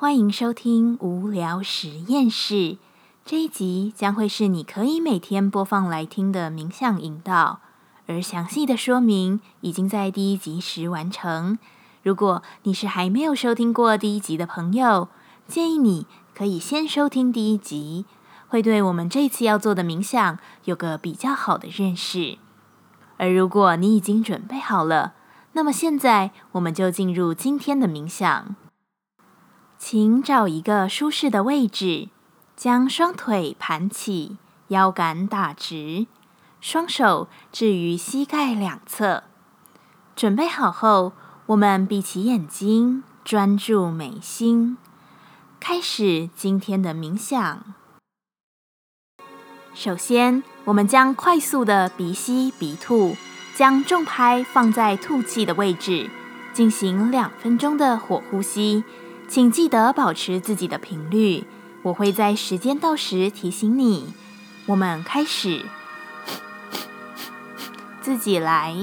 欢迎收听无聊实验室。这一集将会是你可以每天播放来听的冥想引导，而详细的说明已经在第一集时完成。如果你是还没有收听过第一集的朋友，建议你可以先收听第一集，会对我们这次要做的冥想有个比较好的认识。而如果你已经准备好了，那么现在我们就进入今天的冥想。请找一个舒适的位置，将双腿盘起，腰杆打直，双手置于膝盖两侧。准备好后，我们闭起眼睛，专注眉心，开始今天的冥想。首先，我们将快速的鼻吸鼻吐，将重拍放在吐气的位置，进行两分钟的火呼吸。请记得保持自己的频率，我会在时间到时提醒你。我们开始，自己来。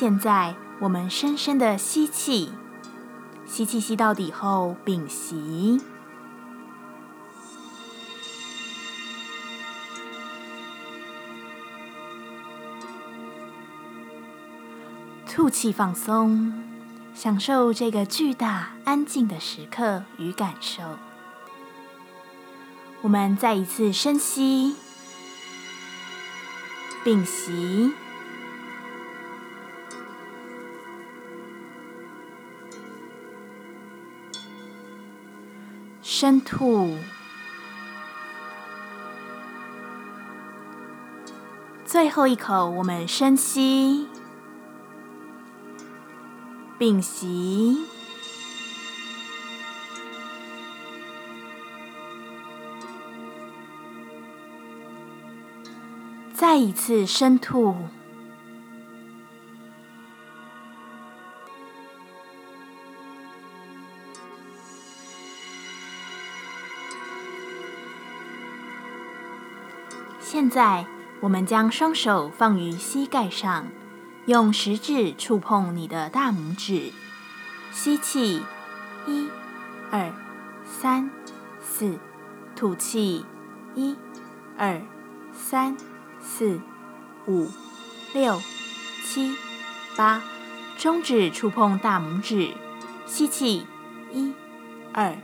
现在，我们深深的吸气，吸气吸到底后屏息，吐气放松，享受这个巨大安静的时刻与感受。我们再一次深吸，屏息。深吐，最后一口，我们深吸，屏息，再一次深吐。现在，我们将双手放于膝盖上，用食指触碰你的大拇指。吸气，一、二、三、四；吐气，一、二、三、四、五、六、七、八。中指触碰大拇指。吸气，一、二、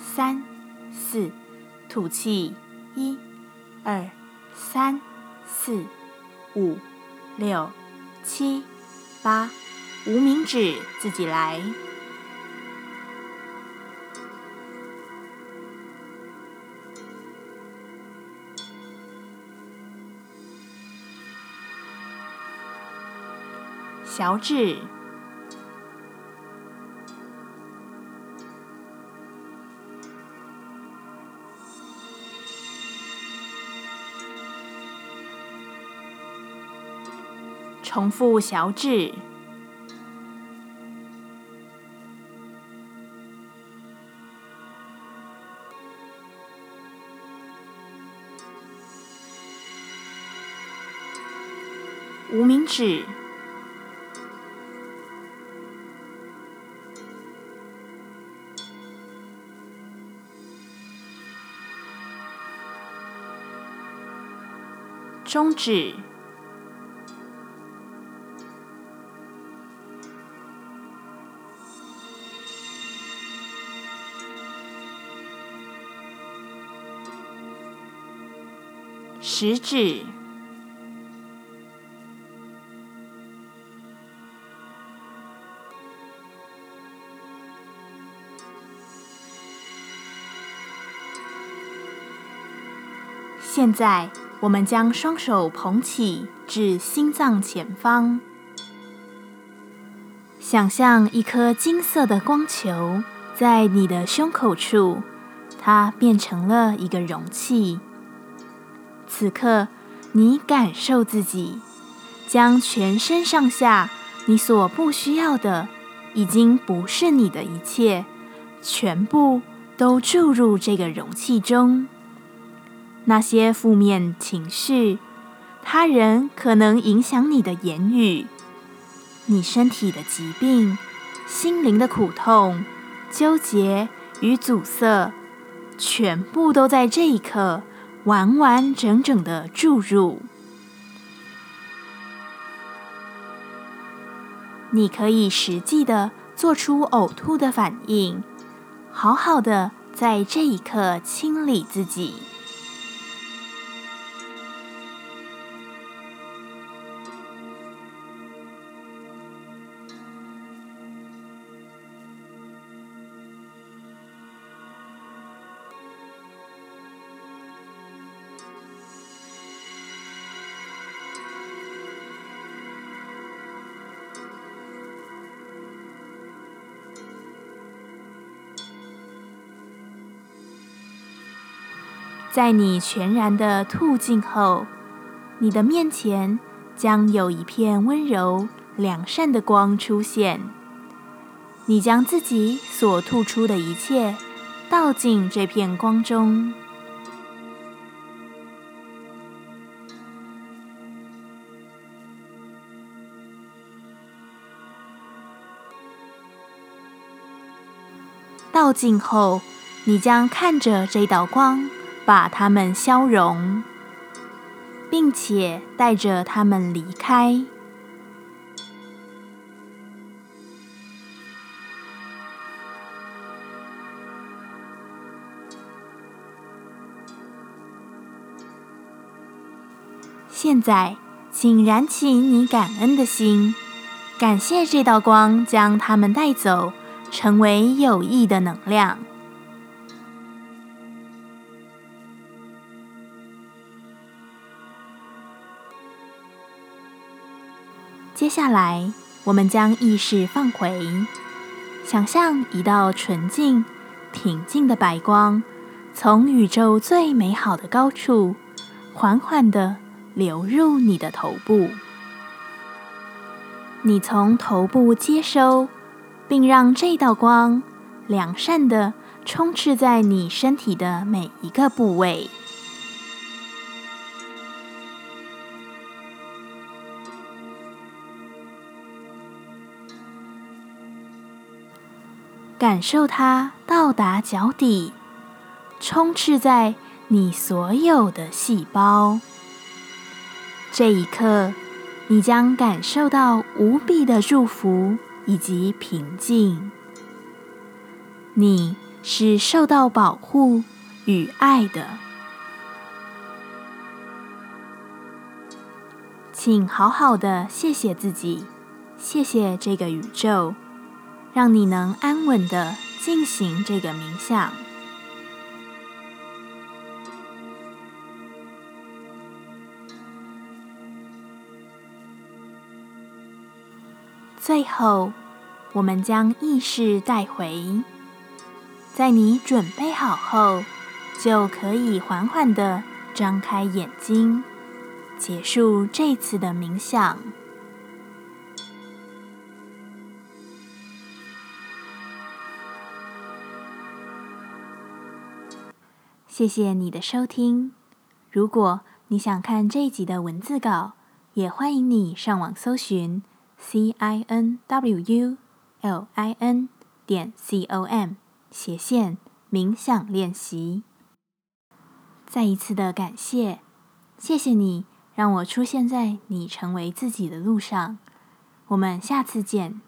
三、四；吐气，一、二。三四五六七八无名指自己来。小指重复小指。无名指、中指、食指。现在，我们将双手捧起至心脏前方，想象一颗金色的光球在你的胸口处，它变成了一个容器。此刻，你感受自己将全身上下你所不需要的，已经不是你的一切，全部都注入这个容器中。那些负面情绪，他人可能影响你的言语，你身体的疾病、心灵的苦痛、纠结与阻塞，全部都在这一刻完完整整的注入。你可以实际的做出呕吐的反应，好好的在这一刻清理自己。在你全然的吐尽后，你的面前将有一片温柔良善的光出现。你将自己所吐出的一切倒进这片光中，倒进后，你将看着这道光。把它们消融，并且带着它们离开。现在，请燃起你感恩的心，感谢这道光将它们带走，成为有益的能量。接下来，我们将意识放回，想象一道纯净、平静的白光，从宇宙最美好的高处，缓缓的流入你的头部。你从头部接收，并让这道光良善的充斥在你身体的每一个部位。感受它到达脚底，充斥在你所有的细胞。这一刻，你将感受到无比的祝福以及平静。你是受到保护与爱的，请好好的谢谢自己，谢谢这个宇宙。让你能安稳的进行这个冥想。最后，我们将意识带回，在你准备好后，就可以缓缓的张开眼睛，结束这次的冥想。谢谢你的收听。如果你想看这一集的文字稿，也欢迎你上网搜寻 c i n w u l i n 点 c o m 斜线冥想练习。再一次的感谢，谢谢你让我出现在你成为自己的路上。我们下次见。